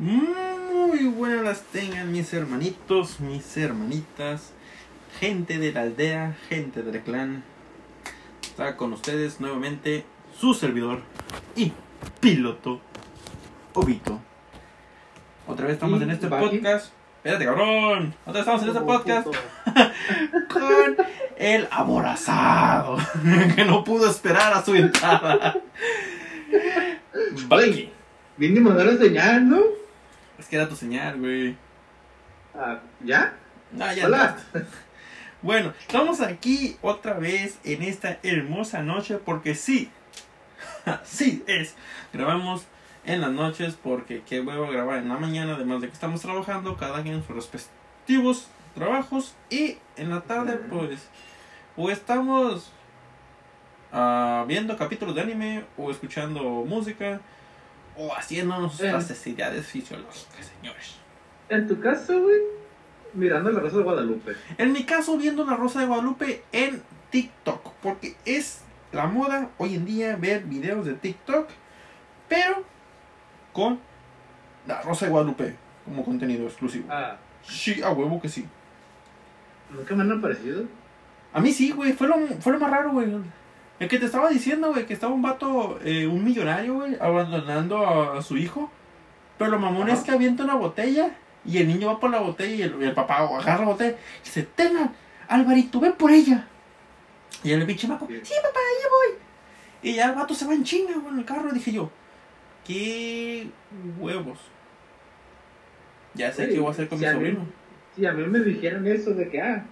Muy buenas las tengan mis hermanitos, mis hermanitas, gente de la aldea, gente del clan. Está con ustedes nuevamente su servidor y piloto, Obito. Otra vez estamos en este podcast. Espérate, cabrón. Otra vez estamos en este Oh, podcast con el aborazado que no pudo esperar a su entrada. Baki. Vine a mandar a señal, ¿no? Que era tu señal, güey. Ah, ¿Ya? No, ya Hola. Bueno, estamos aquí otra vez en esta hermosa noche porque sí, sí es. Grabamos en las noches porque qué huevo grabar en la mañana, además de que estamos trabajando cada quien en sus respectivos trabajos y en la tarde pues o estamos ah, viendo capítulos de anime o escuchando música o haciéndonos las necesidades fisiológicas, señores. En tu caso, güey, mirando la Rosa de Guadalupe. En mi caso, viendo la Rosa de Guadalupe en TikTok, porque es la moda hoy en día ver videos de TikTok, pero con la Rosa de Guadalupe como contenido exclusivo. Ah, Sí, a huevo que sí. nunca me han aparecido. A mí sí, güey, fue lo, fue lo más raro, güey. El que te estaba diciendo, güey, que estaba un vato, eh, un millonario, güey, abandonando a, a su hijo. Pero lo mamón Ajá. es que avienta una botella y el niño va por la botella y el, y el papá agarra la botella y dice, tengan, Alvarito, ve por ella. Y el pinche maco, Sí. papá, ahí voy. Y ya el vato se va en chinga, güey, en el carro. Dije yo, qué huevos. Ya sé qué voy a hacer con si mi a mí- sobrino. Si a mí me dijeran eso de que, ah,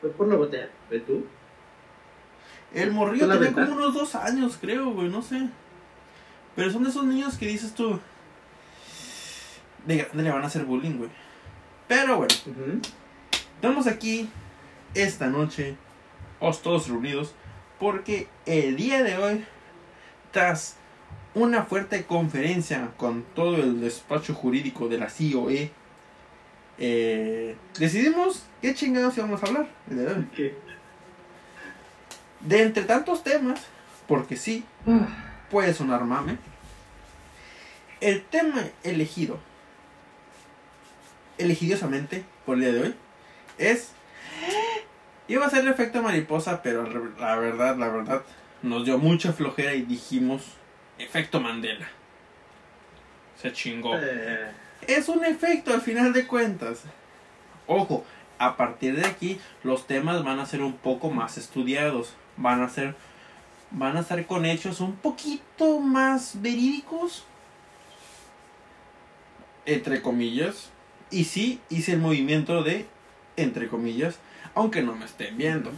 fue por la botella, ¿ve tú? El morrillo ¿Tú la tenía como unos dos años, creo, güey, no sé. Pero son de esos niños que dices tú. De grande le van a hacer bullying, güey. Pero bueno, Ujú. estamos aquí esta noche, os todos reunidos, porque el día de hoy, tras una fuerte conferencia con todo el despacho jurídico de la COE, eh, decidimos qué chingados íbamos a hablar el día de hoy. De entre tantos temas, porque sí, Ah, puede sonar mame. El tema elegido, elegidiosamente por el día de hoy, es. Iba a ser el efecto mariposa, pero la verdad, la verdad, nos dio mucha flojera y dijimos: efecto Mandela. Se chingó. eh, Es un efecto al final de cuentas. Ojo, a partir de aquí los temas van a ser un poco más estudiados. Van a ser van a ser con hechos un poquito más verídicos. Entre comillas. Y sí, hice el movimiento de entre comillas, aunque no me estén viendo.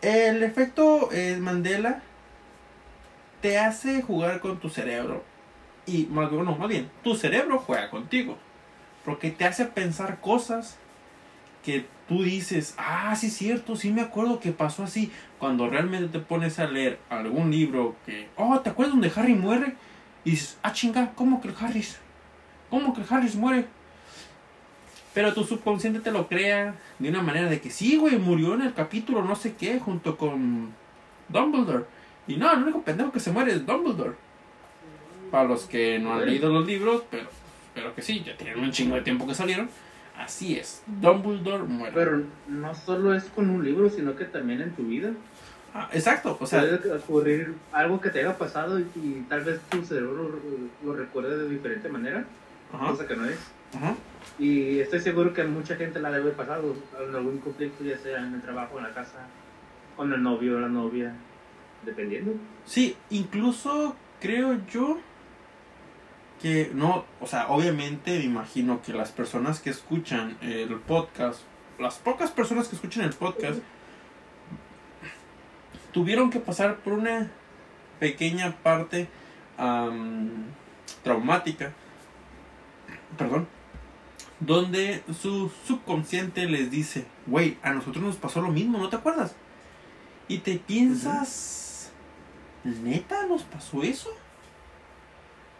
El efecto eh, Mandela te hace jugar con tu cerebro. Y más, no, más bien, tu cerebro juega contigo. Porque te hace pensar cosas que tú dices, ah, sí es cierto, sí me acuerdo que pasó así. Cuando realmente te pones a leer algún libro que, oh, ¿te acuerdas donde Harry muere? Y dices, ah, chinga, ¿cómo que el Harris? ¿Cómo que el Harris muere? Pero tu subconsciente te lo crea de una manera de que sí, güey, murió en el capítulo no sé qué junto con Dumbledore. Y no, el único pendejo que se muere es Dumbledore. Para los que no han leído los libros, pero, pero que sí, ya tienen un chingo de tiempo que salieron. Así es, Dumbledore muere. pero no solo es con un libro, sino que también en tu vida. Ah, exacto, o sea, Puede ocurrir algo que te haya pasado y, y tal vez tu cerebro lo, lo recuerde de diferente manera, ajá, cosa que no es. ajá. Y estoy seguro que a mucha gente la debe pasado en algún conflicto, ya sea en el trabajo, en la casa, con el novio o la novia, dependiendo. Sí, incluso creo yo que no, o sea, obviamente me imagino que las personas que escuchan el podcast, las pocas personas que escuchan el podcast, tuvieron que pasar por una pequeña parte am, traumática, perdón, donde su subconsciente les dice, güey, a nosotros nos pasó lo mismo, ¿no te acuerdas? Y te piensas, ¿neta nos pasó eso?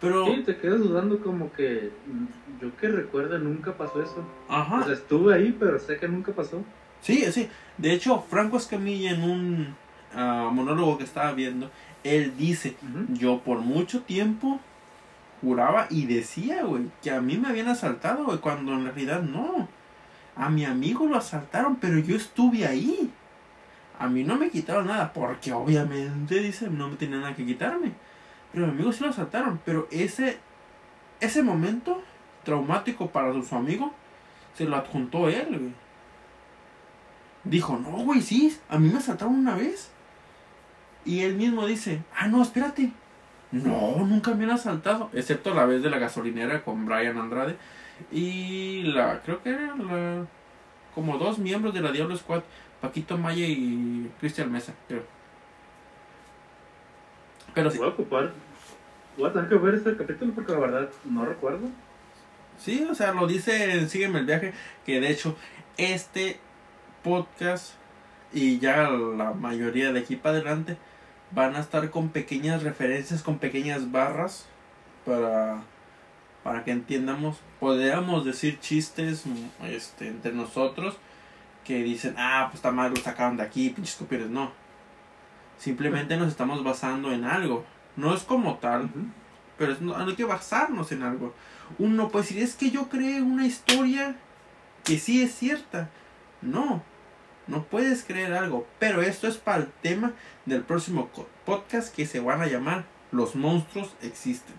Pero, Sí, te quedas dudando como que mm, yo que recuerdo nunca pasó eso. ajá, O sea, estuve ahí, pero sé que nunca pasó. Sí, sí. De hecho, Franco Escamilla en un ah, monólogo que estaba viendo, él dice, yo por mucho tiempo juraba y decía, güey, que a mí me habían asaltado, güey, cuando en realidad no. A mi amigo lo asaltaron, pero yo estuve ahí. A mí no me quitaron nada, porque obviamente, dice, no me tenía nada que quitarme. Pero a mi amigo sí lo asaltaron, pero ese, ese momento traumático para su amigo, se lo adjuntó él, güey. Dijo, no, güey, sí, a mí me asaltaron una vez. Y él mismo dice, ah, no, espérate. No, nunca me han asaltado, excepto la vez de la gasolinera con Brian Andrade. Y la, creo que era la, como dos miembros de la Diablo Squad, Paquito Maya y Cristian Mesa, creo. Pero. Voy a ocupar. Voy a tener que ver este capítulo porque la verdad no recuerdo. Sí, o sea, lo dice en Sígueme el viaje, que de hecho este podcast y ya la mayoría de aquí para adelante van a estar con pequeñas referencias, con pequeñas barras para, para que entiendamos, podríamos decir chistes este, entre nosotros que dicen, ah, pues está mal, lo sacaron de aquí, pinches estúpidos, no. Simplemente nos estamos basando en algo. No es como tal, pero es, no, hay que basarnos en algo. Uno puede decir, es que yo creé una historia que sí es cierta. No, no puedes creer algo. Pero esto es para el tema del próximo podcast que se van a llamar Los monstruos existen.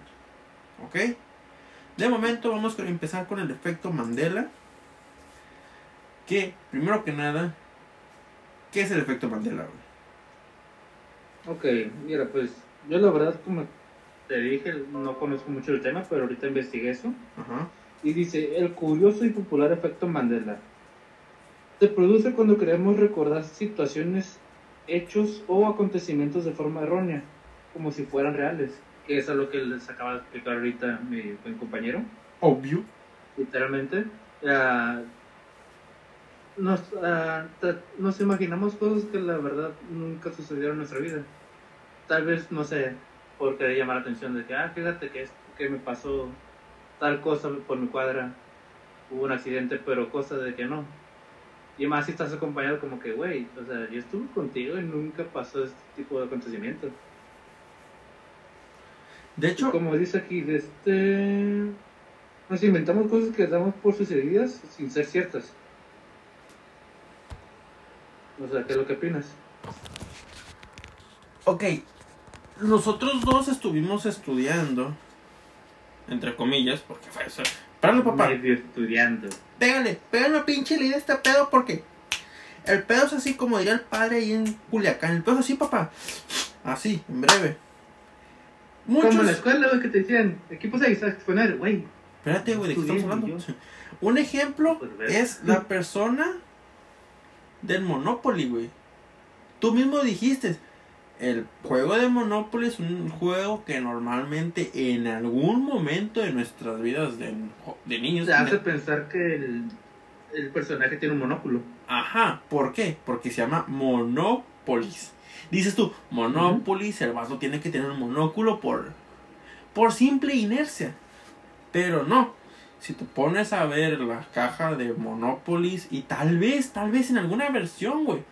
¿Ok? De momento vamos a empezar con el efecto Mandela. Que, primero que nada, ¿qué es el efecto Mandela? Ok, mira, pues yo la verdad como te dije, no conozco mucho el tema, pero ahorita investigué eso. Ajá. Y dice, el curioso y popular efecto Mandela. Se produce cuando queremos recordar situaciones, hechos o acontecimientos de forma errónea, como si fueran reales. Que es a lo que les acaba de explicar ahorita mi buen compañero. Obvio. Literalmente. ah, nos, tra- nos imaginamos cosas que la verdad nunca sucedieron en nuestra vida. Tal vez, no sé, por querer llamar la atención de que, ah, fíjate que, es- que me pasó tal cosa por mi cuadra, hubo un accidente, pero cosa de que no. Y más si estás acompañado como que, güey, o sea, yo estuve contigo y nunca pasó este tipo de acontecimientos. De Y hecho, como dice aquí, de este... Nos inventamos cosas que damos por sucedidas sin ser ciertas. O sea, ¿qué es lo que opinas? ok, nosotros dos estuvimos estudiando, entre comillas, porque fue eso. Párale, papá. Estudiando. Pégale, pégale una pinche ley de este pedo porque el pedo es así como diría el padre ahí en Culiacán. El pedo es así, papá. Así, en breve. Como en la Muchos. escuela, güey, que te decían, equipos a exponer, güey. Espérate, güey, ¿de qué estamos hablando? Un ejemplo Pues, es la persona del Monopoly, güey. Tú mismo dijiste, el juego de Monopoly es un juego que normalmente en algún momento de nuestras vidas de, de niños... Te hace pensar que el, el personaje tiene un monóculo. Ajá, ¿por qué? Porque se llama Monopolis. Dices tú, Monopolis, el vaso tiene que tener un monóculo por, por simple inercia. Pero no, si te pones a ver la caja de Monopolis y tal vez, tal vez en alguna versión, güey,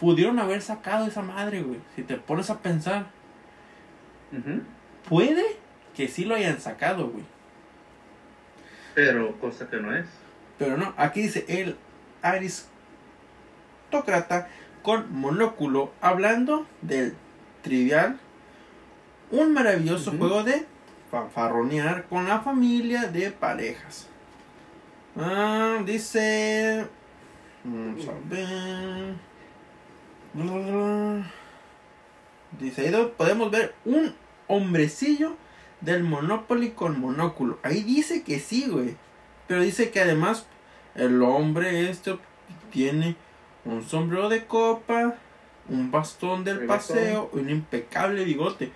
pudieron haber sacado esa madre, güey. Si te pones a pensar, puede que sí lo hayan sacado, güey. Pero cosa que no es. Pero no, aquí dice el aristócrata con monóculo hablando del trivial, un maravilloso juego de fanfarronear con la familia de parejas. Ah, dice... Vamos a ver. Dice, ahí podemos ver un hombrecillo del Monopoly con monóculo. Ahí dice que sí, güey. Pero dice que además el hombre este tiene un sombrero de copa, un bastón del El paseo y un impecable bigote.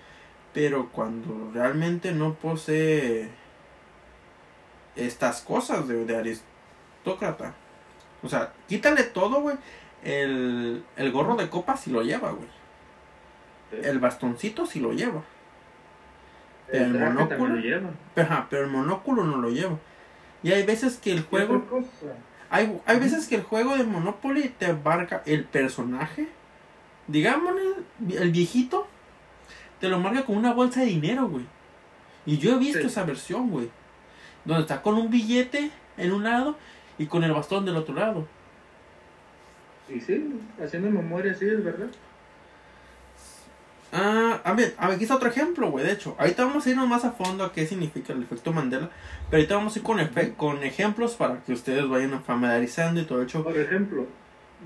Pero cuando realmente no posee estas cosas de, de aristócrata. O sea, quítale todo, güey. El, el gorro de copa si lo lleva, güey. El bastoncito si lo lleva. el traje monóculo. lo lleva. Ajá, pero el monóculo no lo lleva. Y hay veces que el ¿Qué juego... Hay, hay veces que el juego de Monopoly te abarca el personaje. Digamos, el, el viejito. Te lo marca con una bolsa de dinero, güey. Y yo he visto Sí. esa versión, güey. Donde está con un billete en un lado y con el bastón del otro lado. Y sí, haciendo memoria, sí, es verdad. Ah, a ver, a ver, aquí está otro ejemplo, güey. De hecho, ahorita vamos a irnos más a fondo a qué significa el efecto Mandela. Pero ahorita vamos a ir con, efe- con ejemplos para que ustedes vayan familiarizando y todo hecho. Por ejemplo,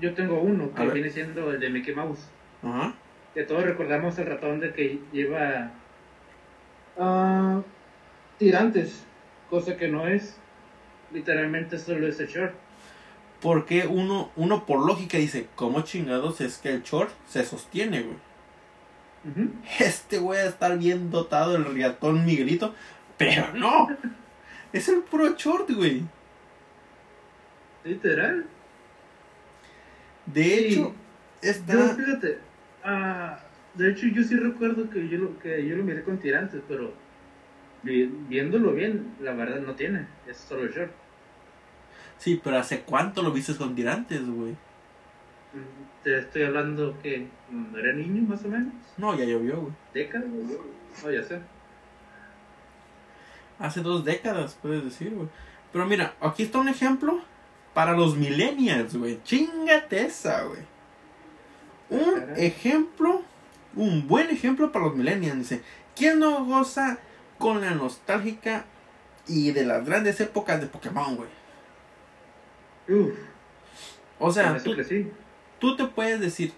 yo tengo uno que viene siendo el de Mickey Mouse. Ajá. Que todos recordamos el ratón de que lleva ah, tirantes, cosa que no es. Literalmente solo es el short. Porque uno, uno por lógica dice, ¿cómo chingados es que el short se sostiene, güey? Este güey a estar bien dotado el riatón Miguelito. Pero no. Es el puro short, güey. Literal. De Sí. hecho, Yo, está... fíjate, ah, de hecho yo sí recuerdo que yo lo, que yo lo miré con tirantes, pero vi- viéndolo bien, la verdad no tiene, es solo el short. Sí, pero ¿hace cuánto lo viste con tirantes, güey? Mm, Te estoy hablando que cuando era niño más o menos, No, ya llovió, güey. décadas, no ya sé. Hace dos décadas, puedes decir, güey. Pero mira, aquí está un ejemplo para los millennials, güey. Chingate esa, güey. Un ejemplo, un buen ejemplo para los millennials. Dice, ¿quién no goza con la nostálgica y de las grandes épocas de Pokémon, güey? Uf, O sea, tú, crecí. tú te puedes decir,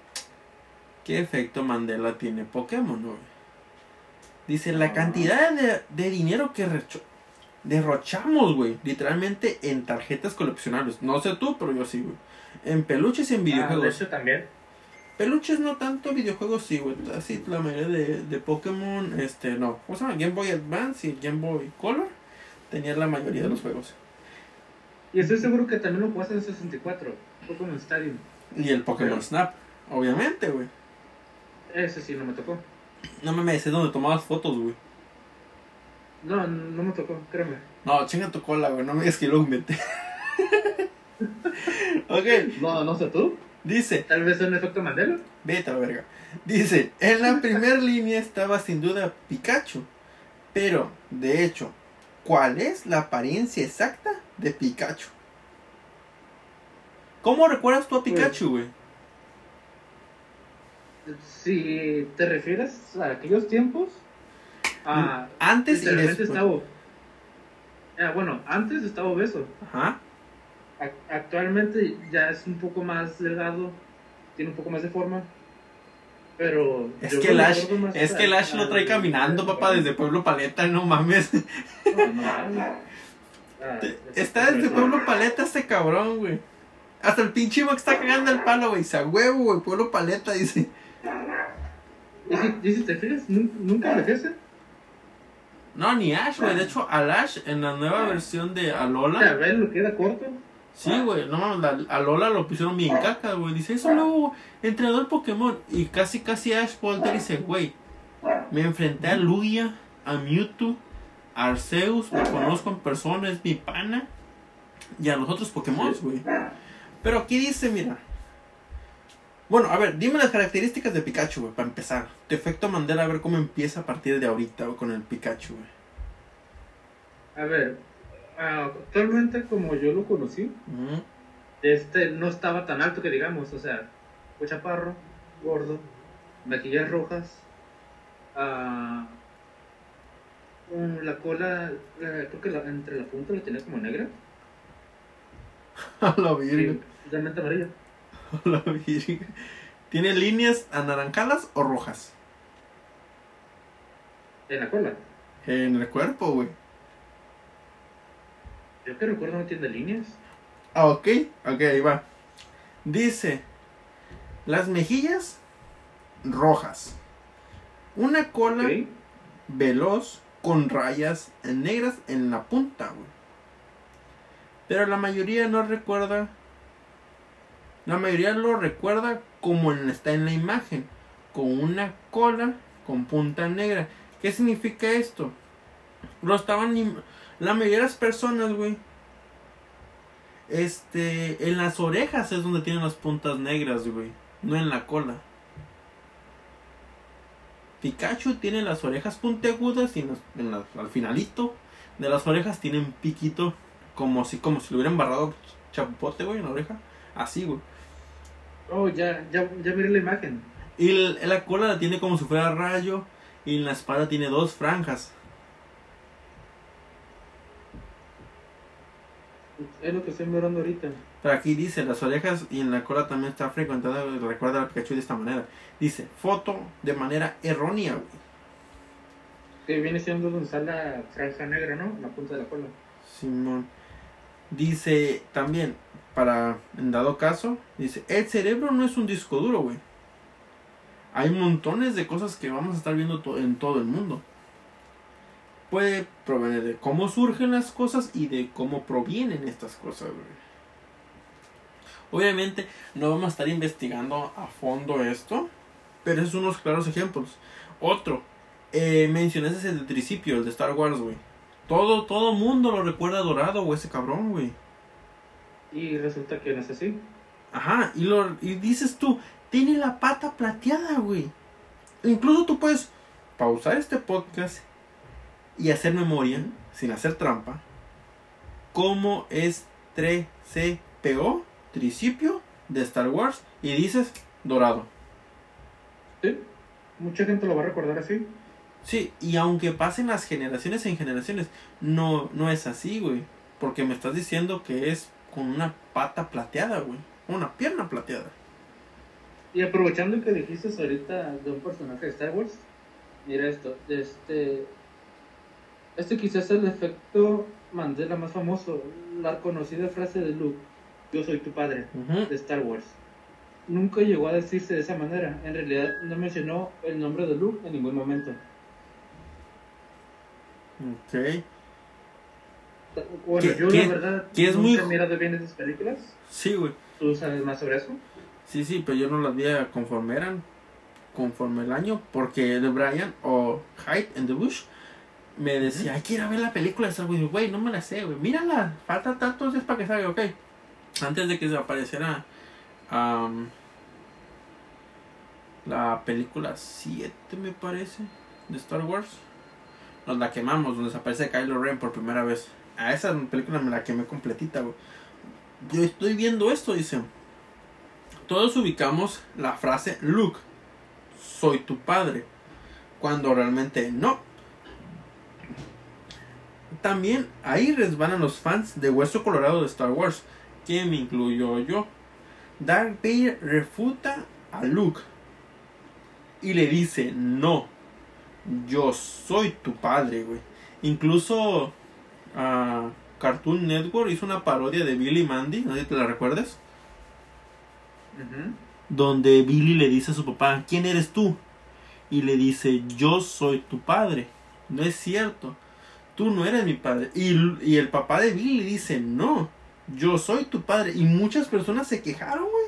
¿qué efecto Mandela tiene Pokémon, güey? Dice, la cantidad de, de dinero que derrochamos, güey, literalmente en tarjetas coleccionables. No sé tú, pero yo sí, güey. En peluches y en Ah, de videojuegos. hecho también. Peluches no tanto, videojuegos sí, güey. Así la mayoría de, de Pokémon, este, no. ¿Cómo se llama? Game Boy Advance y Game Boy Color tenían la mayoría de los juegos. Y estoy seguro que también lo jugaste en 64, Pokémon Stadium. Y el Pokémon Pero- Snap, obviamente, güey. Ese sí no me tocó. No me es donde tomabas fotos, güey. No, no me tocó, créeme. No, chinga tu cola, güey. No me digas que lo inventé. ok, No, no sé tú. Dice, Tal vez es un efecto Mandela. vete a la verga. Dice, en la primera línea estaba sin duda Pikachu. Pero, de hecho, ¿cuál es la apariencia exacta de Pikachu? ¿Cómo recuerdas tú a Pikachu, güey? Si te refieres a aquellos tiempos, ah, Antes y después. estaba. Ah, bueno, antes estaba obeso. Ajá. Ac- Actualmente ya es un poco más delgado, tiene un poco más de forma. Pero. Es que el Ash, es que el Ash lo trae caminando, papá, desde Pueblo Paleta, no mames. No, no, no. Ah, Está desde Pueblo Paleta este cabrón, güey. Hasta el pinche que está cagando el palo, güey. Se a huevo, güey. Pueblo Paleta, dice. ¿Y si, y si te fijas, nun- nunca envejece. No, ni Ash, güey. De hecho, al Ash en la nueva versión de Alola. ves lo queda corto. Sí, güey. No mames, la- Alola lo pusieron bien caca, güey. Dice, eso nuevo entrenador Pokémon. Y casi, casi Ash Volter dice, güey. Me enfrenté a Lugia, a Mewtwo, a Arceus. Lo conozco en persona, es mi pana. Y a los otros Pokémon, güey. Pero aquí dice, mira. Bueno, a ver, dime las características de Pikachu, güey, para empezar. Tu efecto Mandela, a ver cómo empieza a partir de ahorita güey, con el Pikachu, güey. A ver, actualmente como yo lo conocí, este no estaba tan alto que digamos, o sea, fue chaparro, gordo, maquillas rojas, ah, mm, la cola, creo que la- entre la punta la tenía como negra, A la sí, virgen. totalmente amarilla. A la virgen. ¿Tiene líneas anaranjadas o rojas? En la cola. En el cuerpo, güey. Yo que recuerdo no tiene líneas. Ah, ok. Ok, ahí va. Dice, las mejillas rojas. Una cola veloz con rayas negras en la punta, güey. Pero la mayoría no recuerda. La mayoría lo recuerda como está en la imagen. Con una cola con punta negra. ¿Qué significa esto? Lo estaban. La mayoría de las personas, güey. Este. En las orejas es donde tienen las puntas negras, güey. No en la cola. Pikachu tiene las orejas puntiagudas y en las- en las- al finalito de las orejas tiene un piquito como si, como si le hubieran barrado chapote, güey, en la oreja. Así, güey. Oh, ya, ya, ya miré la imagen. Y el- la cola la tiene como si fuera rayo. Y en la espalda tiene dos franjas. Es lo que estoy mirando ahorita. Pero aquí dice, las orejas y en la cola también está frecuentada, recuerda a Pikachu de esta manera. Dice, foto de manera errónea, güey. Que viene siendo donde está la franja negra, ¿no? En la punta de la cola. Simón. Dice también, para, en dado caso, dice, el cerebro no es un disco duro, güey. Hay montones de cosas que vamos a estar viendo to- en todo el mundo. Puede provenir de cómo surgen las cosas y de cómo provienen estas cosas, güey. Obviamente no vamos a estar investigando a fondo esto, pero esos son unos claros ejemplos. Otro, eh, mencioné ese del tricipio, el de Star Wars, güey. Todo, todo mundo lo recuerda dorado, güey, ese cabrón, güey. Y resulta que no es así. Ajá, y, lo, y dices tú, tiene la pata plateada, güey. Incluso tú puedes pausar este podcast y hacer memoria, sin hacer trampa, cómo es 3CPO, tricipio de Star Wars, y dices dorado. Sí. Mucha gente lo va a recordar así. Sí, y aunque pasen las generaciones en generaciones, no, no es así, güey. Porque me estás diciendo que es con una pata plateada, güey. Una pierna plateada. Y aprovechando que dijiste ahorita de un personaje de Star Wars, mira esto, este, este quizás es el efecto Mandela más famoso, la conocida frase de Luke, yo soy tu padre, de Star Wars. Nunca llegó a decirse de esa manera, en realidad no mencionó el nombre de Luke en ningún momento. Ok. Bueno, ¿Qué- yo qué- la verdad qué es nunca muy he bien esas películas, Sí, güey. ¿tú sabes más sobre eso? Sí, sí, pero yo no las vi conforme eran, conforme el año, porque de Brian o Hyde en The Bush me decía, hay que ir a ver la película de Star Wars. Güey, no me la sé, güey. Mírala, falta tantos días para que salga, ok. Antes de que se apareciera am, la película 7, me parece, de Star Wars, nos la quemamos, donde aparece Kylo Ren por primera vez. A esa película me la quemé completita, güey. Yo estoy viendo esto, dice. Todos ubicamos la frase Luke, soy tu padre, cuando realmente no. También ahí resbalan los fans de Hueso Colorado de Star Wars, que me incluyo yo. Darth Vader refuta a Luke y le dice, no, yo soy tu padre, güey. Incluso ah, Cartoon Network hizo una parodia de Billy Mandy, no te la recuerdas donde Billy le dice a su papá, ¿quién eres tú? Y le dice, yo soy tu padre. No es cierto, tú no eres mi padre. Y, el papá de Billy dice, no, yo soy tu padre. Y muchas personas se quejaron, güey.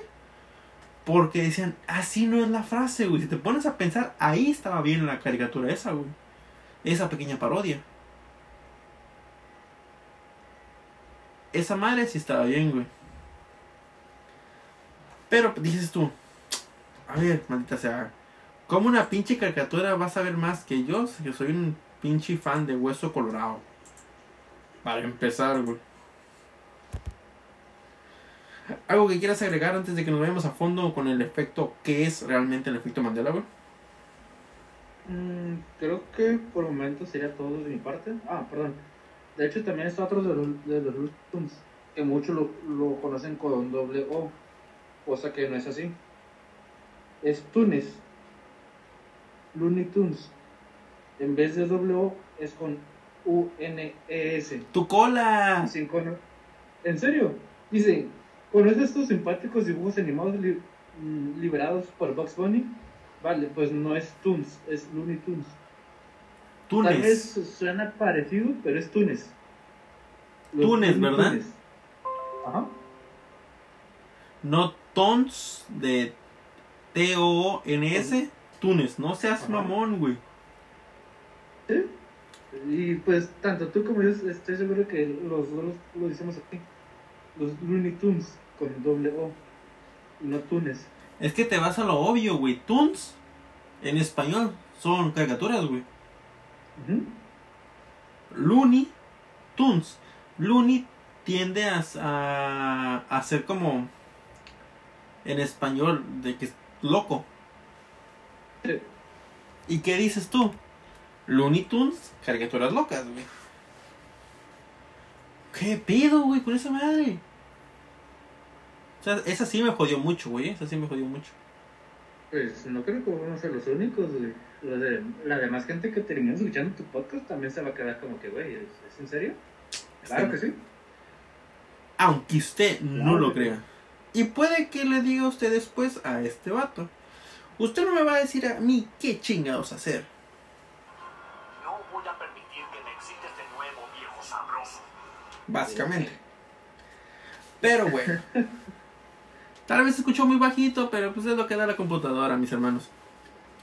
Porque decían, así no es la frase, güey. Si te pones a pensar, ahí estaba bien la caricatura esa, güey. Esa pequeña parodia. Esa madre sí estaba bien, güey. Pero dices tú, a ver, maldita sea, ¿cómo una pinche caricatura vas a ver más que yo? Yo soy un pinche fan de Hueso Colorado. Para empezar. ¿Algo que quieras agregar antes de que nos vayamos a fondo con el efecto? ¿Qué es realmente el efecto Mandela? Mm, creo que por el momento sería todo de mi parte. Ah, perdón. De hecho, también está otro de los, de los Tunes, que muchos lo, lo conocen con doble O, cosa que no es así. Es Tunes. Looney Tunes. En vez de O, es con U-N-E-S. ¡Tu cola! Sin cono- ¿En serio? Dice, ¿conoces estos simpáticos dibujos animados li- mm, liberados por Bugs Bunny? Vale, pues no es Toons, es Looney Tunes. Tal vez Tunes. suena parecido, pero es. Túnez, Looney ¿verdad? Tunes. Ajá. No Tons de T-O-N-S. Tunes. No seas Ajá. mamón, güey. ¿Sí? Y pues tanto tú como yo estoy seguro que los dos lo decimos aquí. Los Looney Tunes con doble O. Y no Túnez. Es que te vas a lo obvio, güey. Tunes En español son caricaturas, güey. Ujú. Looney Tunes. Looney tiende a, a, a ser como en español de que es loco. Sí. ¿Y qué dices tú? Looney Tunes, caricaturas locas, güey. ¿Qué pedo, güey, con esa madre? O sea, esa sí me jodió mucho, güey. Esa sí me jodió mucho. Pues no creo que vamos a ser los únicos, güey. De, la demás gente que termina escuchando tu podcast también se va a quedar como que, güey, ¿es, es en serio? Claro que sí. Aunque usted no No, lo crea. Y puede que le diga a usted después a este vato. Usted no me va a decir a mí qué chingados hacer. Básicamente. Pero bueno. Tal vez se escuchó muy bajito, pero pues es lo que da la computadora, mis hermanos.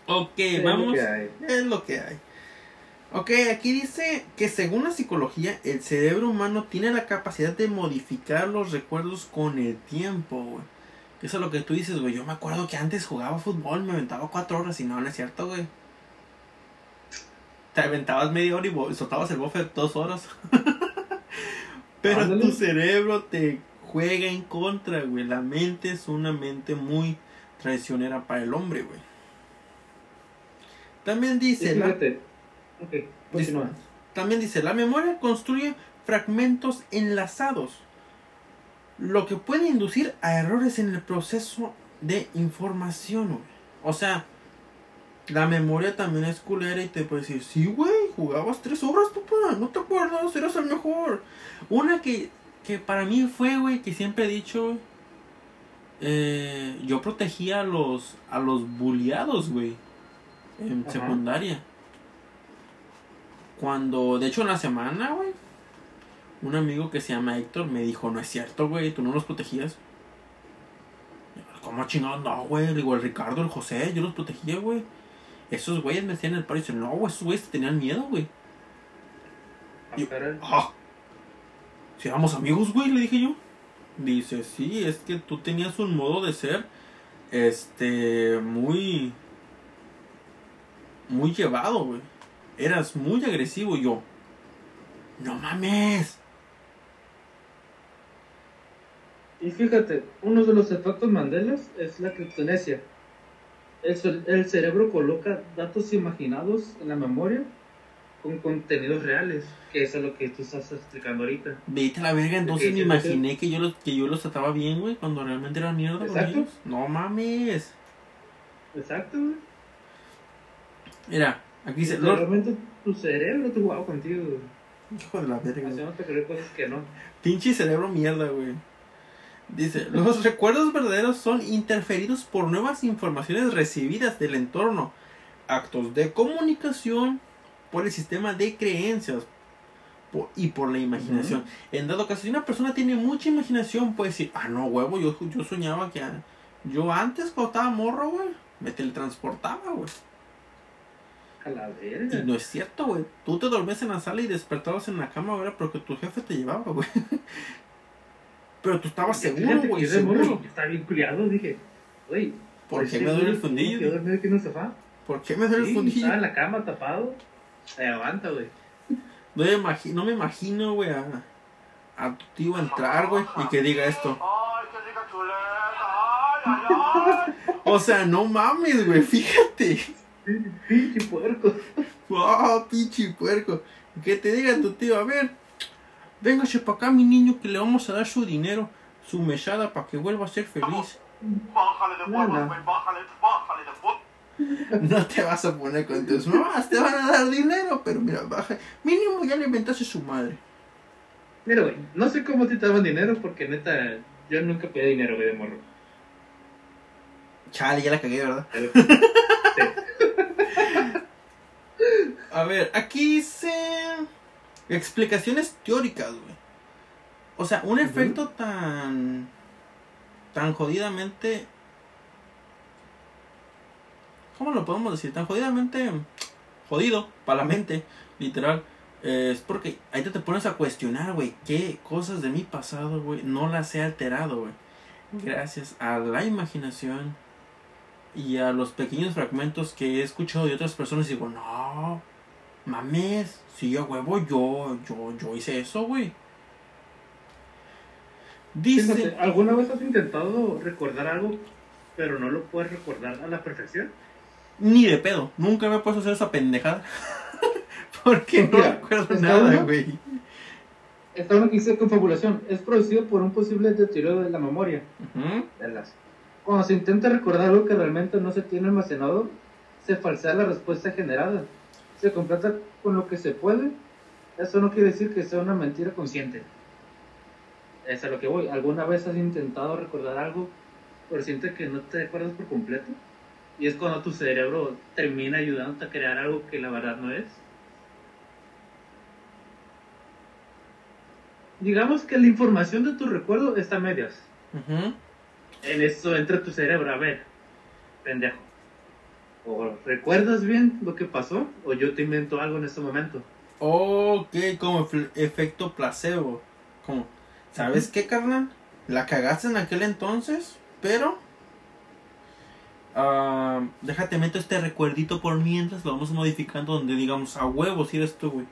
Ok, Es lo vamos. que hay. Es lo que hay. Ok, aquí dice que según la psicología, el cerebro humano tiene la capacidad de modificar los recuerdos con el tiempo, güey. Eso es lo que tú dices, güey. Yo me acuerdo que antes jugaba fútbol, me aventaba cuatro horas y no, no es cierto, güey. Te aventabas media hora y soltabas el buffet dos horas. Pero Ándale. tu cerebro te juega en contra, güey. La mente es una mente muy traicionera para el hombre, güey. También dice, la- fíjate. Ok, continúa. también dice, la memoria construye fragmentos enlazados, lo que puede inducir a errores en el proceso de información. güey. O sea, la memoria también es culera y te puede decir, sí, güey, jugabas tres horas, papá, no te acuerdas, eras el mejor. Una que, que para mí fue, güey, que siempre he dicho, eh, yo protegía a los, a los bulliados, güey, en Ajá. secundaria. Cuando, de hecho, en la semana, güey, un amigo que se llama Héctor me dijo, no es cierto, güey, tú no los protegías. ¿Cómo chingados? No, güey, el Ricardo, el José, yo los protegía, güey. Esos güeyes me decían en el paro y dicen, no, güey, esos güeyes te tenían miedo, güey. Ah, yo-. Ah, si éramos amigos, güey, le dije yo. Dice, sí, es que tú tenías un modo de ser, este, muy, muy llevado, güey. Eras muy agresivo y yo. No mames. Y fíjate, uno de los efectos Mandelas es la criptonesia. El, el cerebro coloca datos imaginados en la memoria con contenidos reales, que eso es lo que tú estás explicando ahorita. Vete a la verga, entonces me imaginé que yo los, que yo los trataba bien, güey, cuando realmente eran mierda Exacto. No mames. Exacto, güey. Mira, aquí dice, O sea, los- Realmente tu cerebro te jugaba contigo, güey. hijo de la verga. Haciéndote creer cosas que no. Pinche cerebro mierda, güey. Dice, los recuerdos verdaderos son interferidos por nuevas informaciones recibidas del entorno, actos de comunicación, por el sistema de creencias por- y por la imaginación. En dado caso, si una persona tiene mucha imaginación, puede decir, ah, no, huevo, yo, yo soñaba que... ah, Yo antes, cuando estaba morro, güey, me teletransportaba, güey. A la Y verga. no es cierto, güey. Tú te dormías en la sala y despertabas en la cama, güey, porque tu jefe te llevaba, güey. Pero tú estabas seguro, güey, seguro. estaba bien culiado, dije, güey. ¿Por pues qué me duele el fundillo? Quedó dormido aquí en el sofá. ¿Por qué me duele el fundillo? estaba en la cama tapado. Se levanta, güey. No me, imagi- no me imagino, güey, a, a tu tío entrar, güey, y que diga esto. ¡Ay, qué rica chuleta! ¡Ay, ay, ay! O sea, no mames, güey, fíjate. Pinche puerco. ¡Ah, pinche puerco! Que te diga tu tío, a ver, véngase para acá, mi niño, que le vamos a dar su dinero, su mechada, para que vuelva a ser feliz. Bájale de No, huevos, güey, bájale, bájale de huevos. No te vas a poner con tus mamás, te van a dar dinero, pero mira, baja. Mínimo ya le inventaste su madre. Mira, güey, no sé cómo te daban dinero porque neta, yo nunca pedí dinero, güey, de morro. Chale, ya la cagué, ¿verdad? Sí. A ver, aquí dice explicaciones teóricas, güey. O sea, un efecto tan tan jodidamente ¿Cómo lo podemos decir? Tan jodidamente jodido para la mente, literal. eh, es porque ahí te, te pones a cuestionar, güey, qué cosas de mi pasado, güey, no las he alterado, güey. Gracias a la imaginación y a los pequeños fragmentos que he escuchado de otras personas digo, no, mames, sí, a huevo, yo, yo, yo hice eso, güey. Dice, Fíjate, ¿Alguna vez has intentado recordar algo, pero no lo puedes recordar a la perfección? ni de pedo, nunca me he puesto a hacer esa pendejada. Porque no Mira, recuerdo ¿está nada, güey. Está uno que dice confabulación. Es producido por un posible deterioro de la memoria. Velas. Cuando se intenta recordar algo que realmente no se tiene almacenado, se falsea la respuesta generada. Se completa con lo que se puede. Eso no quiere decir que sea una mentira consciente. Es a lo que voy. ¿Alguna vez has intentado recordar algo, pero sientes que no te acuerdas por completo? Y es cuando tu cerebro termina ayudándote a crear algo que la verdad no es. Digamos que la información de tu recuerdo está a medias. En eso entra tu cerebro, a ver, pendejo. O recuerdas bien lo que pasó, o yo te invento algo en este momento. Ok, como efecto placebo. Como, ¿sabes qué, carnal? La cagaste en aquel entonces, pero... ah, déjate meto este recuerdito por mientras lo vamos modificando donde digamos a huevo si eres tú, güey.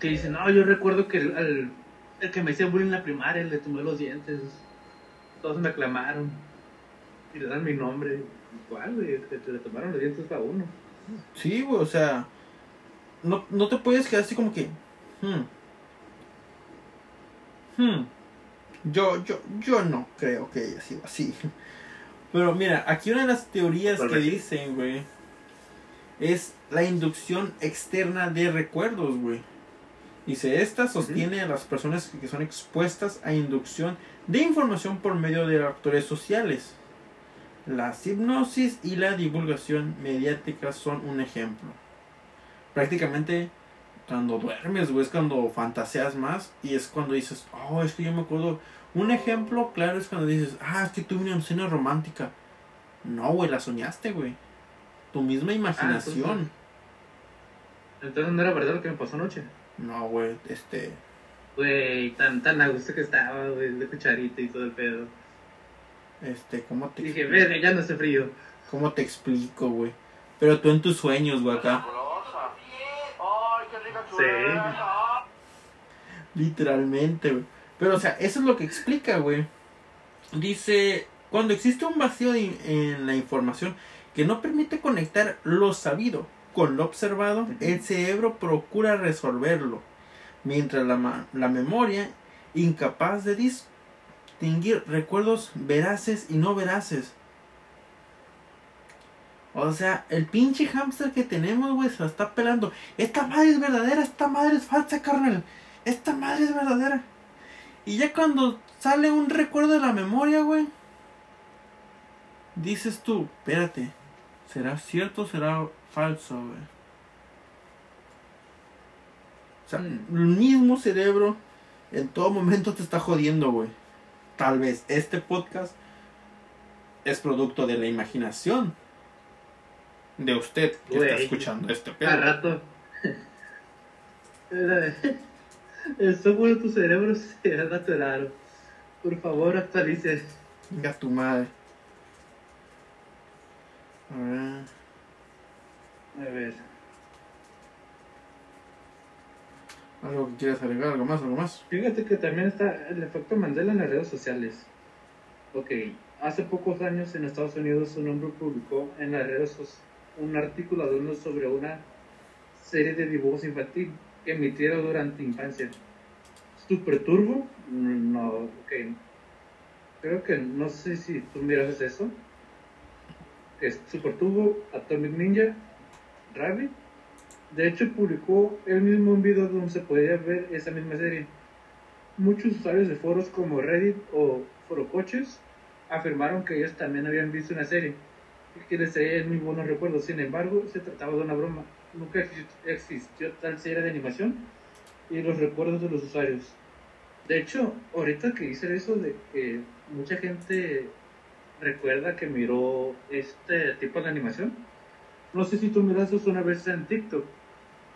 Que dice, no, yo recuerdo que el, al- el que me hacía bullying en la primaria le tomé los dientes. Todos me aclamaron. Y le dan mi nombre. ¿Cuál, güey? Te le tomaron los dientes a uno. Sí, güey, o sea... No, no te puedes quedar así como que... Hmm. Hmm. Yo, yo, yo no creo que haya sido así. Pero mira, aquí una de las teorías que dicen, güey, es la inducción externa de recuerdos, güey. Dice, esta sostiene a las personas que son expuestas a inducción de información por medio de actores sociales. La hipnosis y la divulgación mediática son un ejemplo. Prácticamente cuando duermes, güey, es cuando fantaseas más y es cuando dices, oh, es que yo me acuerdo. Un ejemplo claro es cuando dices, ah, es que tuve una escena romántica. No, güey, la soñaste, güey. Tu misma imaginación. Entonces no era verdad lo que me pasó anoche. No, güey, este. Güey, tan, tan a gusto que estaba, güey, de cucharita y todo el pedo. Este, ¿cómo te, Dije, verga, ya no hace frío. ¿cómo te explico, güey? Pero tú en tus sueños, güey, acá. Sí. Literalmente, güey. Pero, o sea, eso es lo que explica, güey. Dice, cuando existe un vacío de- en la información que no permite conectar lo sabido con lo observado, el cerebro procura resolverlo. Mientras la, la memoria, incapaz de distinguir recuerdos veraces y no veraces. O sea, el pinche hámster que tenemos, güey, se la está pelando. Esta madre es verdadera, esta madre es falsa, carnal. Esta madre es verdadera. Y ya cuando sale un recuerdo de la memoria, güey, dices tú, espérate, ¿será cierto o será falso, güey? O sea, Mm. el mismo cerebro en todo momento te está jodiendo, güey. Tal vez este podcast es producto de la imaginación de usted que está escuchando este pedo. rato. El software de tu cerebro se ha raro. Por favor, actualice. Venga tu madre. A ver. A ver. Algo que quieras agregar, algo más, algo más. Fíjate que también está el efecto Mandela en las redes sociales. Ok, hace pocos años en Estados Unidos un hombre publicó en las redes sociales un artículo hablando sobre una serie de dibujos infantil que emitieron durante infancia. ¿Super Turbo? No, ok. Creo que no sé si tú miras eso. Es Super Turbo, Atomic Ninja, Rabbit. De hecho, publicó él mismo video donde se podía ver esa misma serie. Muchos usuarios de foros como Reddit o Forocoches afirmaron que ellos también habían visto una serie y que les traía muy buenos recuerdos. Sin embargo, se trataba de una broma. Nunca exi- existió tal serie de animación y los recuerdos de los usuarios. De hecho, ahorita que hice eso de que mucha gente recuerda que miró este tipo de animación, no sé si tú miraste una vez en TikTok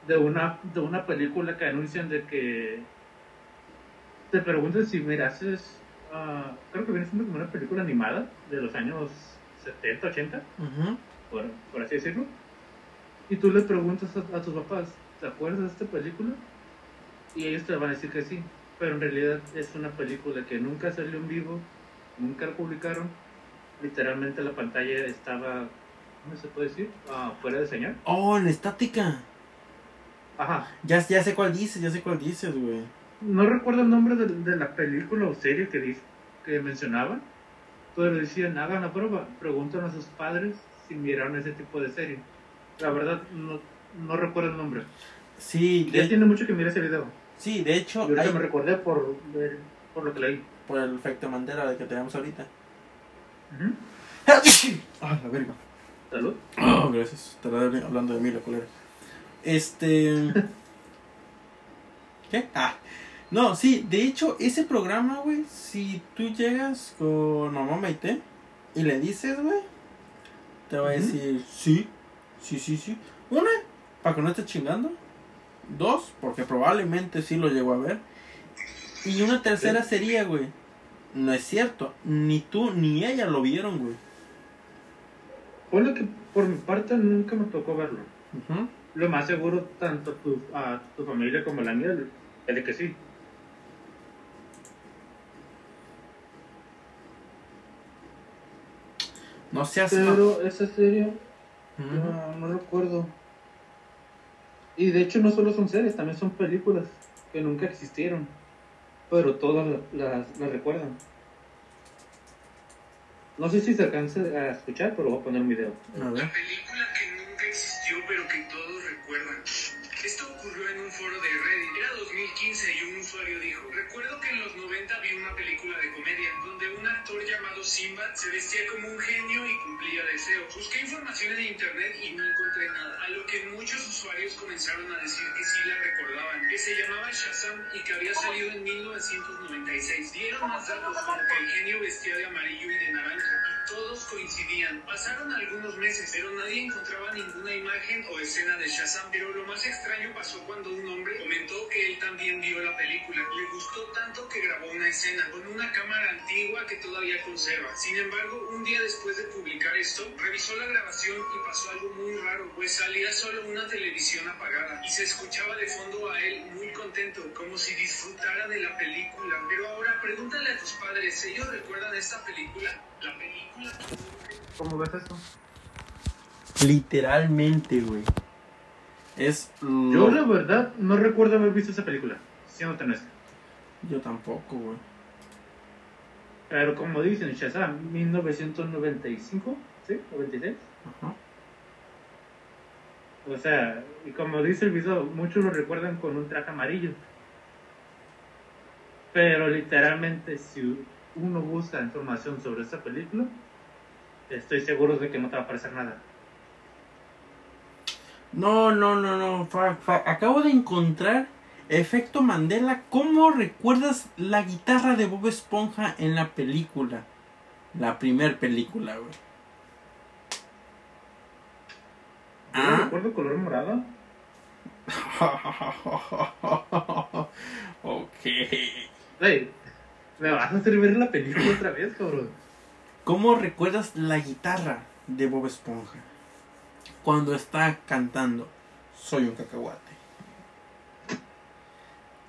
de una, de una película que anuncian de que te preguntan si mirases ah, creo que viene siendo como una película animada de los años 70, 80, Ujú. por, por así decirlo. Y tú le preguntas a, a tus papás, ¿te acuerdas de esta película? Y ellos te van a decir que sí, pero en realidad es una película que nunca salió en vivo, nunca la publicaron. Literalmente la pantalla estaba, ¿cómo se puede decir? Ah, fuera de señal. Oh, en estática. Ajá, Ya, ya sé cuál dices, ya sé cuál dices, güey. no recuerdo el nombre de, de la película o serie que, que mencionaban, pero decían, hagan la prueba, preguntan a sus padres si miraron ese tipo de serie. La verdad, no, no recuerdo el nombre. Sí, Ya de, tiene mucho que mirar ese video. sí, de hecho, Y ahorita hay- me recordé por, por lo que leí. por el efecto Mandela de que tenemos ahorita. Ah, la verga. Salud. Oh, gracias. Estará hablando de mí, la culera. Este. ¿Qué? Ah. No, sí, de hecho, ese programa, güey, si tú llegas con mamá Maite y le dices, güey, te va a decir sí, sí, sí, sí. Una, para que no estés chingando. Dos, porque probablemente sí lo llegó a ver. Y una tercera sería, güey, no es cierto. Ni tú ni ella lo vieron, güey. Ponle que por mi parte nunca me tocó verlo. Lo más seguro, tanto tu, a tu familia como la mía, es de que sí. No seas. Pero esa serie. No, no recuerdo. Y de hecho no solo son series, también son películas que nunca existieron. Pero todas la- las, las recuerdan. No sé si se alcance a escuchar, pero voy a poner un video. A ver. La película que nunca pero que todos recuerdan. Esto ocurrió en un foro de Reddit. Era 2015 y un usuario dijo, recuerdo que en los 90 vi una película de comedia donde un actor llamado Simba se vestía como un genio y cumplía deseos. Busqué información en internet y no encontré nada. A lo que muchos usuarios comenzaron a decir que sí la recordaban, que se llamaba Shazam y que había salido en 1996. Dieron más datos como que el genio vestía de amarillo y de naranja todos coincidían. Pasaron algunos meses, pero nadie encontraba ninguna imagen o escena de Shazam. Pero lo más extraño pasó cuando un hombre comentó que él también vio la película. Le gustó tanto que grabó una escena con una cámara antigua que todavía conserva. Sin embargo, un día después de publicar esto, revisó la grabación y pasó algo muy raro, pues salía solo una televisión apagada y se escuchaba de fondo a él muy contento, como si disfrutara de la película. Pero ahora pregúntale a tus padres, ¿ellos recuerdan esta película? La película ¿Cómo ves eso? Literalmente, güey. Es Yo la verdad no recuerdo haber visto esa película, siendo honesto. Yo tampoco, güey. Pero como dicen, Shazam, 1995, ¿sí? ¿96? Ajá. O sea, y como dice el video, muchos lo recuerdan con un traje amarillo. Pero literalmente, si uno busca información sobre esta película, estoy seguro de que no te va a aparecer nada. No, no, no, no. fa- fa- Acabo de encontrar efecto Mandela. ¿Cómo recuerdas la guitarra de Bob Esponja en la película? La primer película, güey. Ah. recuerdo color morado. ok. Ey, me vas a servir la película otra vez, cabrón. ¿Cómo recuerdas la guitarra de Bob Esponja? Cuando está cantando Soy un cacahuate.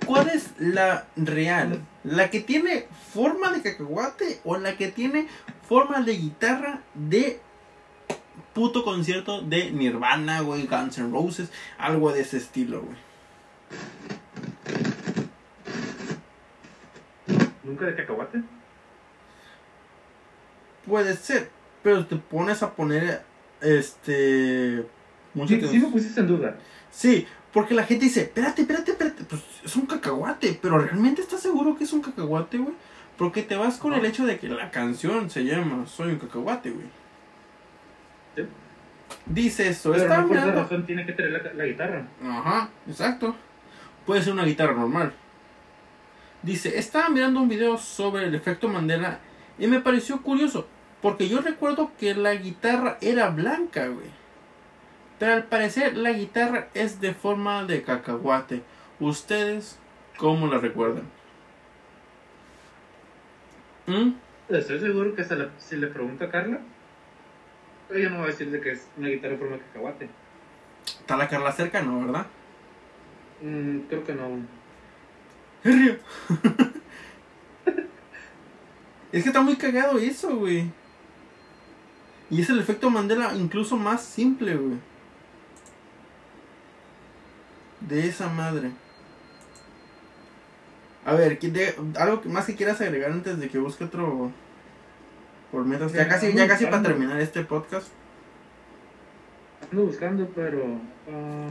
¿Cuál es la real? ¿La que tiene forma de cacahuate o la que tiene forma de guitarra de puto concierto de Nirvana, güey, Guns N' Roses, algo de ese estilo, güey? ¿Nunca de cacahuate? Puede ser, pero te pones a poner este mucha Sí, sí me pusiste en duda. Sí, porque la gente dice, espérate, espérate, espérate, pues es un cacahuate, pero ¿realmente estás seguro que es un cacahuate, güey? Porque te vas con el hecho de que la canción se llama Soy un cacahuate, güey. Sí. Dice esto, Pero está no por esa razón tiene que tener la, la guitarra. Ajá, exacto. Puede ser una guitarra normal. Dice, estaba mirando un video sobre el efecto Mandela y me pareció curioso, porque yo recuerdo que la guitarra era blanca, güey. Pero al parecer la guitarra es de forma de cacahuate. ¿Ustedes cómo la recuerdan? ¿Mm? Estoy seguro que se le- si le pregunto a Carla, ella no va a decirle que es una guitarra en forma de cacahuate. Está la Carla cerca, ¿no? ¿Verdad? Mm, creo que no. Es que está muy cagado eso, güey. Y es el efecto Mandela incluso más simple, güey. De esa madre. A ver, ¿qué de- algo más que quieras agregar antes de que busque otro por mientras ya Ya, casi ya casi para terminar este podcast. Ando buscando, pero. ah,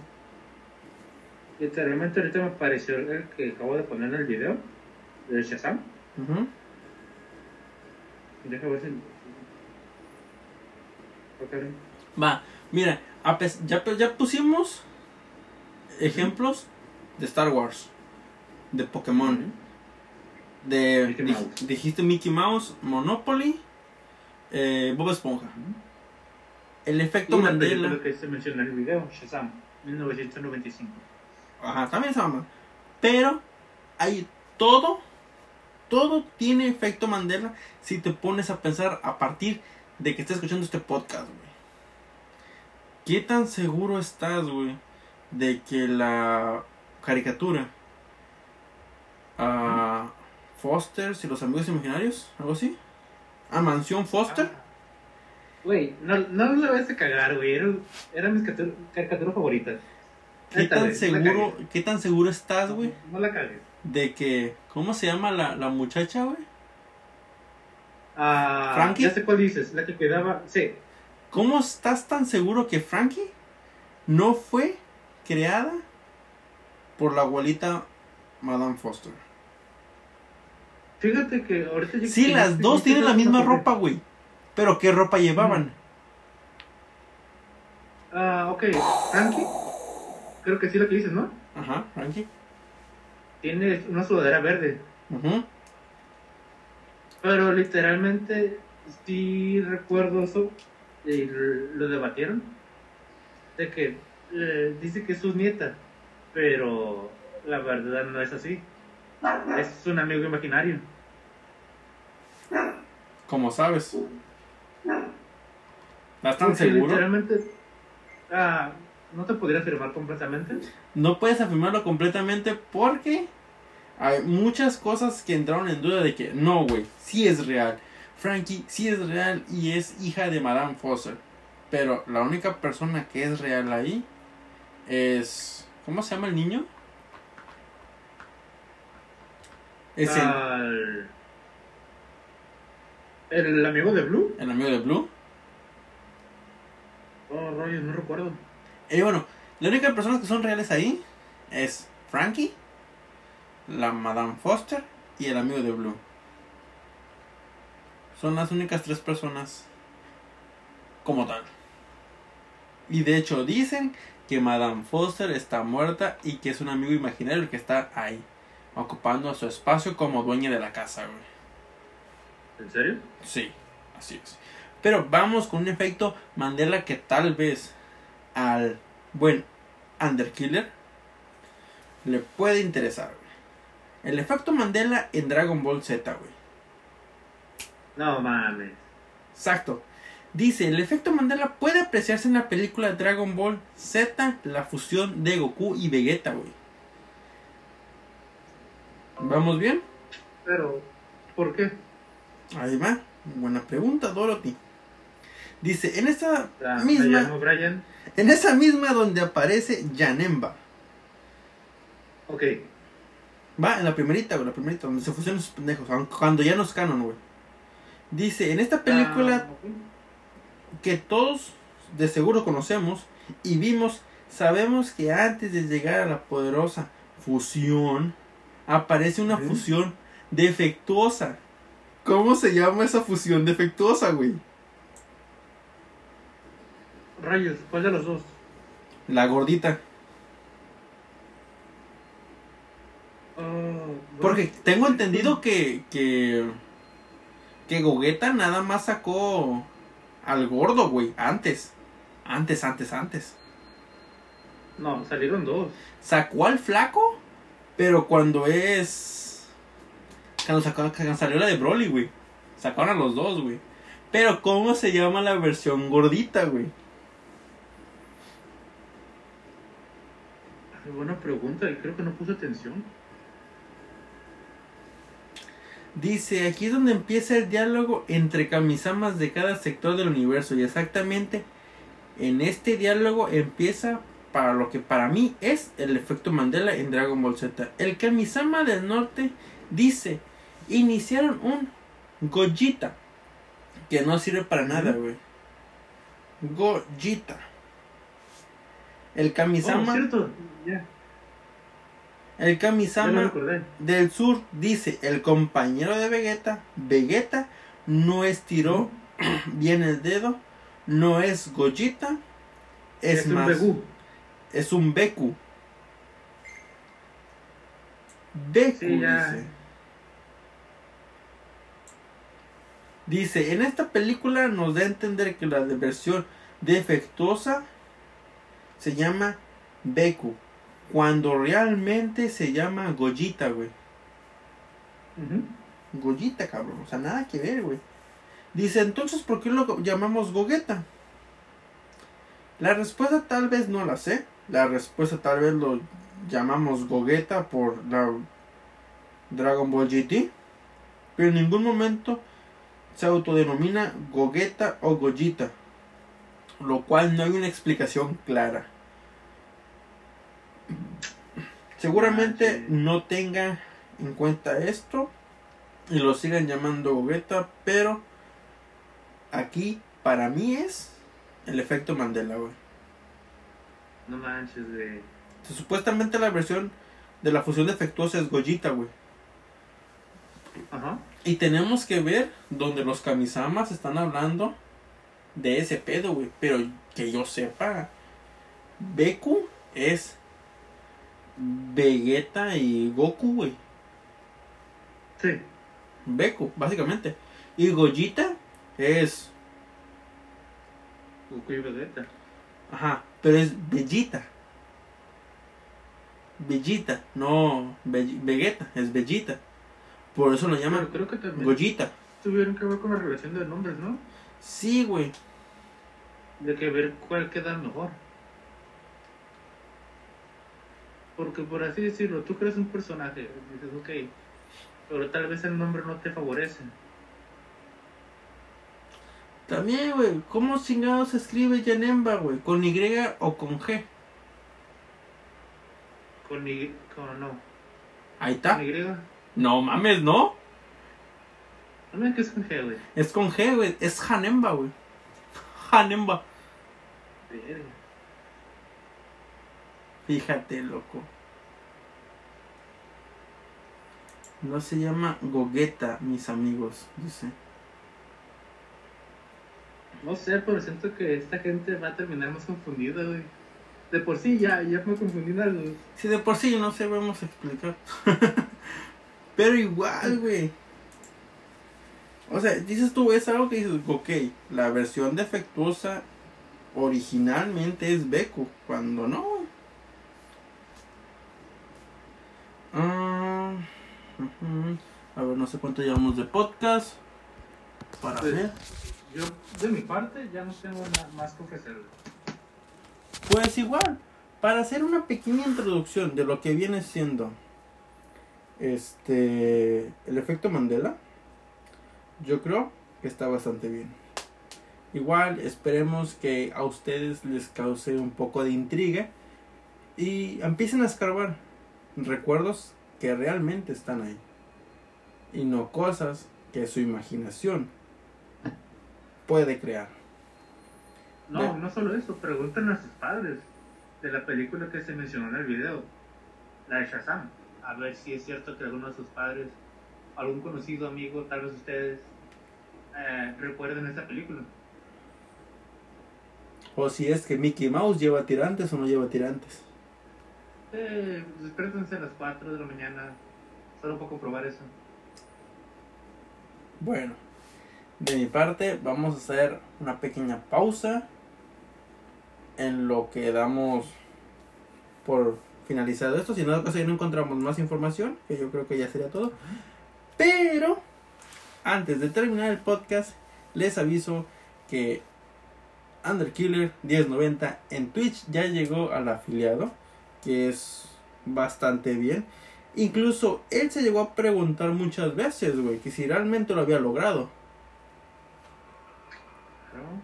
literalmente ahorita me apareció el que acabo de poner en el video de Shazam. Ujú. Deja ver si. Va, mira, ya, ya pusimos ejemplos de Star Wars, de Pokémon, de Mickey Mouse. dijiste Mickey Mouse, Monopoly, eh, Bob Esponja. El efecto Mandela, que se menciona en el video, Shazam, 1995. ajá, también se llama. Pero hay todo, todo tiene efecto Mandela si te pones a pensar a partir de que estás escuchando este podcast, güey. ¿Qué tan seguro estás, güey, de que la caricatura a Foster y los amigos imaginarios, algo así? ¿A Mansión Foster? Güey, no, no le vas a cagar, güey. Era, era mis caricatur- caricaturas favoritas. ¿Qué tan no la seguro, qué tan seguro estás, güey, No la cagues. de que ¿cómo se llama la, la muchacha, güey? Ah, ¿Frankie? Ya sé cuál dices, la que cuidaba. Sí, ¿Cómo estás tan seguro que Frankie no fue creada por la abuelita Madame Foster? fíjate que ahorita yo- Sí, las dos tienen la misma ropa, güey. Pero ¿qué ropa llevaban? Ah, ok. Frankie, creo que sí lo que dices, ¿no? Ajá, Frankie. Tiene una sudadera verde. Ujú. Pero literalmente, sí recuerdo eso. Y lo debatieron. De que eh, dice que es su nieta. Pero la verdad no es así. Es un amigo imaginario. Como sabes. ¿Estás tan Porque seguro? Literalmente, ah, no te podría afirmar completamente. No puedes afirmarlo completamente porque hay muchas cosas que entraron en duda de que no, güey, sí es real. Frankie sí es real y es hija de Madame Foster. Pero la única persona que es real ahí es... ¿Cómo se llama el niño? Es el, Al- el amigo de Blue. el amigo de Blue. Oh, rayos, no recuerdo. Y bueno, la única persona que son reales ahí es Frankie, la Madame Foster y el amigo de Blue. Son las únicas tres personas como tal. Y de hecho dicen que Madame Foster está muerta y que es un amigo imaginario el que está ahí, ocupando su espacio como dueña de la casa, güey. ¿En serio? Sí, así es. Pero vamos con un efecto Mandela que tal vez al buen Underkiller le puede interesar. güey. El efecto Mandela en Dragon Ball Z, güey. No mames. Exacto. Dice, el efecto Mandela puede apreciarse en la película Dragon Ball Z, la fusión de Goku y Vegeta, güey. ¿Vamos bien? Pero, ¿por qué? Ahí va. Buena pregunta, Dorothy. Dice, en Me misma... llamo Brian. En esa misma donde aparece Janemba. Ok. Va, en la primerita, güey, la primerita, donde se fusionan esos pendejos, aun- cuando ya no es canon, güey. Dice, en esta película Ah, que todos de seguro conocemos y vimos, sabemos que antes de llegar a la poderosa fusión, aparece una fusión defectuosa. ¿Cómo se llama esa fusión defectuosa, güey? Rayos, ¿cuál de los dos? La gordita. Oh, bueno, Porque tengo entendido que, que, que Gogeta nada más sacó al gordo, güey, antes. Antes, antes, antes. No, salieron dos. Sacó al flaco, pero cuando es... Cuando, sacó, cuando salió la de Broly, güey. Sacaron a los dos, güey. Pero ¿cómo se llama la versión gordita, güey? Buena pregunta, y creo que no puse atención. Dice, aquí es donde empieza el diálogo entre kamisamas de cada sector del universo. Y exactamente en este diálogo empieza para lo que para mí es el efecto Mandela en Dragon Ball Z. El kamisama del norte dice, iniciaron un Gojita. Que no sirve para nada, güey. Gojita. El Oh, kamisama... ya, el kamisama... del sur dice el compañero de Vegeta, Vegeta no estiró bien el dedo, no es Gogeta, es, un más, Begú. es un Beku. Beku Sí, dice. Dice, en esta película nos da a entender que la versión defectuosa se llama Beku, cuando realmente se llama Gogita, güey. Ujú. Goyita, cabrón. O sea, nada que ver, güey. Dice, entonces, ¿por qué lo llamamos Gogeta? La respuesta tal vez no la sé. La respuesta tal vez lo llamamos Gogeta por la Dragon Ball GT. Pero en ningún momento se autodenomina Gogeta o Gogita. Lo cual no hay una explicación clara. Seguramente Ah, sí. no tenga en cuenta esto y lo sigan llamando Gogeta, pero aquí para mí es el efecto Mandela, güey. No manches, güey. Supuestamente la versión de la fusión defectuosa es Gogita, güey. Ajá. Y tenemos que ver donde los Kamisamas están hablando de ese pedo, güey. Pero que yo sepa, Beku es Vegeta y Goku, güey. Sí. Beku, básicamente. Y Gogita es. Goku y Vegeta. Ajá, pero es Bellita. Bellita, no Be- Vegeta, es Bellita. Por eso lo Pero llaman creo que también Gogita. tuvieron que ver con la relación de nombres, ¿no? Sí, güey. De que ver cuál queda mejor. Porque por así decirlo, tú creas un personaje, dices, ok, pero tal vez el nombre no te favorece. También, güey, ¿cómo chingado se escribe Yanemba, güey? ¿Con Y o con G? Con Y, con no. Ahí está. Con Y. No mames, ¿no? No me que es con G, güey. Es con G, güey. Es Hanemba, güey. Hanemba. Verga. Fíjate, loco. No se llama Gogeta, mis amigos, dice. No sé, pero siento que esta gente va a terminar más confundida, güey. De por sí ya, ya me confundí algo. Si de por sí no sabemos explicar. Pero igual, güey. O sea, dices tú, es algo que dices, ok, la versión defectuosa originalmente es Beku, cuando no. Ah. A ver, no sé cuánto llevamos de podcast. Para Pues, ver. Yo, de mi parte, ya no tengo nada más que ofrecer. Pues igual, para hacer una pequeña introducción de lo que viene siendo este el efecto Mandela, yo creo que está bastante bien. Igual esperemos que a ustedes les cause un poco de intriga y empiecen a escarbar recuerdos que realmente están ahí y no cosas que su imaginación puede crear. No, no solo eso, preguntan a sus padres de la película que se mencionó en el video, la de Shazam. A ver si es cierto que alguno de sus padres, algún conocido amigo, tal vez ustedes, eh, recuerden esta película. O si es que Mickey Mouse lleva tirantes o no lleva tirantes. Eh, despiértense a las 4 de la mañana, solo para comprobar eso. Bueno, de mi parte vamos a hacer una pequeña pausa en lo que damos por finalizado esto. Si en dado caso no encontramos más información, que yo creo que ya sería todo. Pero antes de terminar el podcast, les aviso que Underkiller 1090 en Twitch ya llegó al afiliado, que es bastante bien. Incluso él se llegó a preguntar muchas veces, güey, que si realmente lo había logrado. ¿no?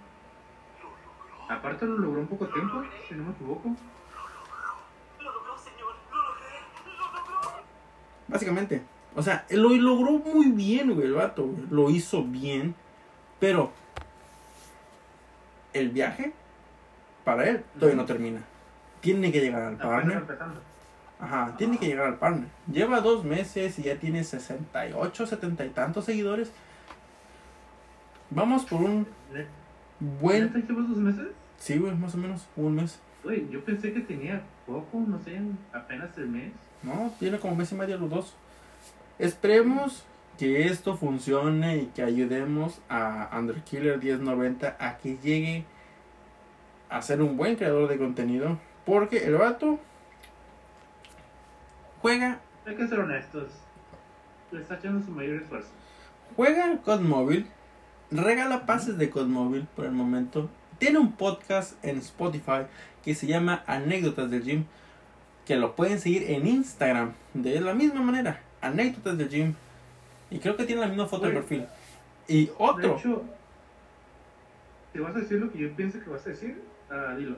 Aparte lo logró en poco tiempo, si no me equivoco. Lo logró, señor. Lo logré. Lo logró. Básicamente. O sea, lo logró muy bien, güey, el vato, güey. Lo hizo bien. Pero el viaje, para él, todavía no termina. Tiene que llegar al partner. Ajá, tiene que llegar al partner. Lleva dos meses y ya tiene 68, 70 y tantos seguidores. Vamos por un ¿Ne- buen... ¿Neta llevas dos meses? Sí, güey, más o menos, un mes. Uy, yo pensé que tenía poco, no sé, apenas el mes. No, tiene como mes y medio los dos. Esperemos que esto funcione y que ayudemos a Underkiller 1090 a que llegue a ser un buen creador de contenido. Porque el vato juega, Hay que ser honestos. Le está echando su mayor esfuerzo. juega COD Mobile, regala pases de COD Mobile por el momento. Tiene un podcast en Spotify que se llama Anécdotas del Gym. Que lo pueden seguir en Instagram de la misma manera. Anécdotas del Gym. Y creo que tiene la misma foto de perfil. Y De otro. hecho, si vas a decir lo que yo pienso que vas a decir, ah, dilo.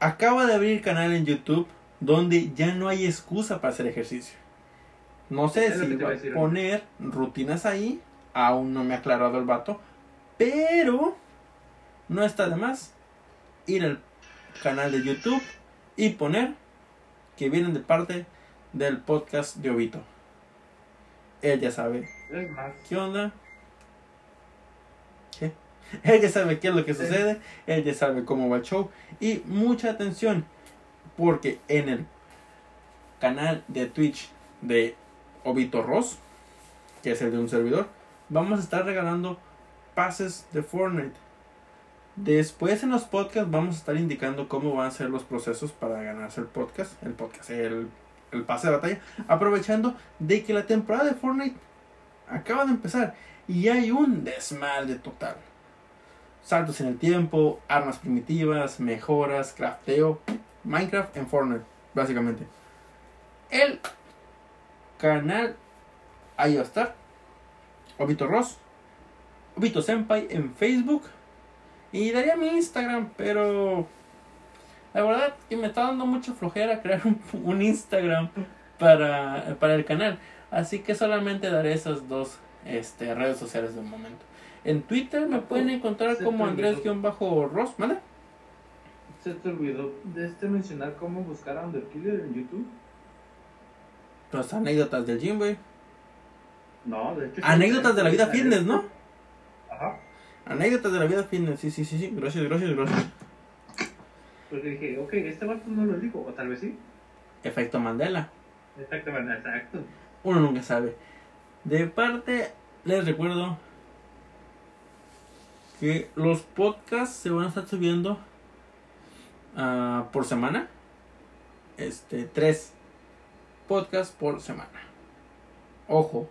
Acaba de abrir canal en YouTube donde ya no hay excusa para hacer ejercicio. No sé si va a decir. poner rutinas ahí. Aún no me ha aclarado el vato. Pero no está de más ir al canal de YouTube y poner que vienen de parte del podcast de Obito. Él ya sabe qué onda. Él ya sabe qué es lo que sucede. Él ya sabe cómo va el show. Y mucha atención. Porque en el canal de Twitch de Obito Ross, que es el de un servidor, vamos a estar regalando pases de Fortnite. Después en los podcasts vamos a estar indicando cómo van a ser los procesos para ganarse el podcast, el podcast, el, el pase de batalla, aprovechando de que la temporada de Fortnite acaba de empezar y hay un desmadre total. Saltos en el tiempo, armas primitivas, mejoras, crafteo, Minecraft en Fortnite, básicamente. El canal ahí va a estar. Obito Ross, Obito Senpai en Facebook y daría mi Instagram, pero la verdad que me está dando mucha flojera crear un, Instagram para, para el canal. Así que solamente daré esas dos este, redes sociales de momento. En Twitter me pueden encontrar Se como. Andrés-Ross, ¿vale? se te olvidó de este mencionar cómo buscar a Underkiller en YouTube. Las anécdotas del gym, güey. No, de hecho. Anécdotas de la vida fitness, ¿no? Ajá. Anécdotas de la vida fitness, sí, sí, sí, sí. Gracias, gracias, gracias. Porque dije, ok, este vato no lo dijo, o tal vez sí. Efecto Mandela. Exactamente, exacto. Uno nunca sabe. De parte, les recuerdo que los podcasts se van a estar subiendo ah, por semana. Este, tres podcasts por semana. Ojo,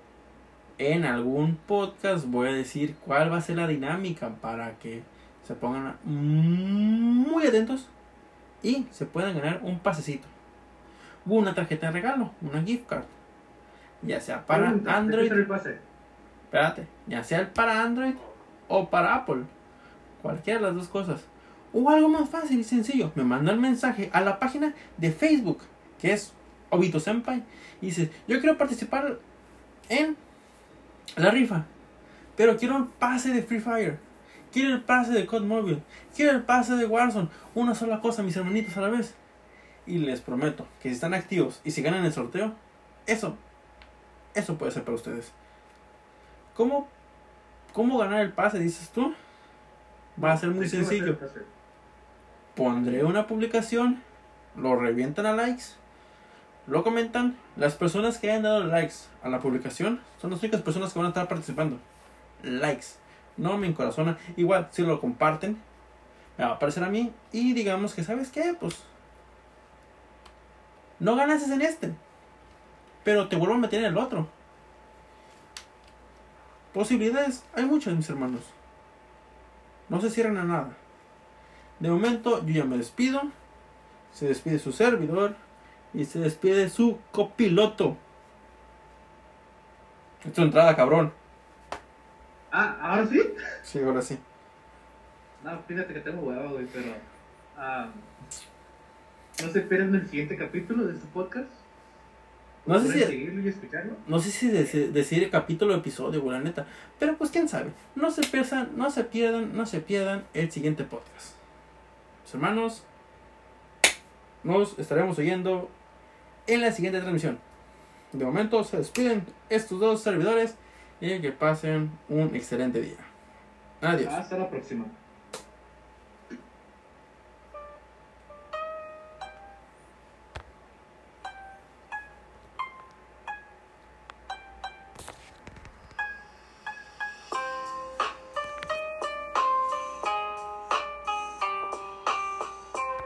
en algún podcast voy a decir cuál va a ser la dinámica para que se pongan muy atentos y se puedan ganar un pasecito. Una tarjeta de regalo, una gift card. Ya sea para Pregunta, ¿de qué Android, espérate, ya sea para Android o para Apple. Cualquiera de las dos cosas. O algo más fácil y sencillo. Me manda el mensaje a la página de Facebook, que es Obito Senpai. Y dice, yo quiero participar en la rifa. Pero quiero el pase de Free Fire. Quiero el pase de COD Mobile. Quiero el pase de Warzone. Una sola cosa, mis hermanitos, a la vez. Y les prometo que si están activos y si ganan el sorteo, eso, eso puede ser para ustedes. ¿Cómo, cómo ganar el pase, dices tú? Va a ser muy ¿De qué va a ser el sencillo. Pondré una publicación, lo revientan a likes, lo comentan. Las personas que hayan dado likes a la publicación son las únicas personas que van a estar participando. Likes. No me encorazona. Igual, si lo comparten, me va a aparecer a mí. Y digamos que, ¿sabes qué? Pues. No ganaste en este. Pero te vuelvo a meter en el otro. Posibilidades hay muchas, mis hermanos. No se cierran a nada. De momento, yo ya me despido. Se despide su servidor. Y se despide su copiloto. Es tu entrada, cabrón. Ah, ¿ahora sí? Sí, ahora sí. No, fíjate que tengo huevo, güey, pero... ah, ¿No se esperan el siguiente capítulo de este podcast? No sé ¿Pueden si- seguirlo y escucharlo? No sé si deci- decir el capítulo o episodio, güey, la neta. Pero pues quién sabe. No se pierdan, no se pierdan, no se pierdan el siguiente podcast. Mis hermanos, nos estaremos oyendo en la siguiente transmisión. De momento se despiden estos dos servidores y que pasen un excelente día. Adiós. Hasta la próxima.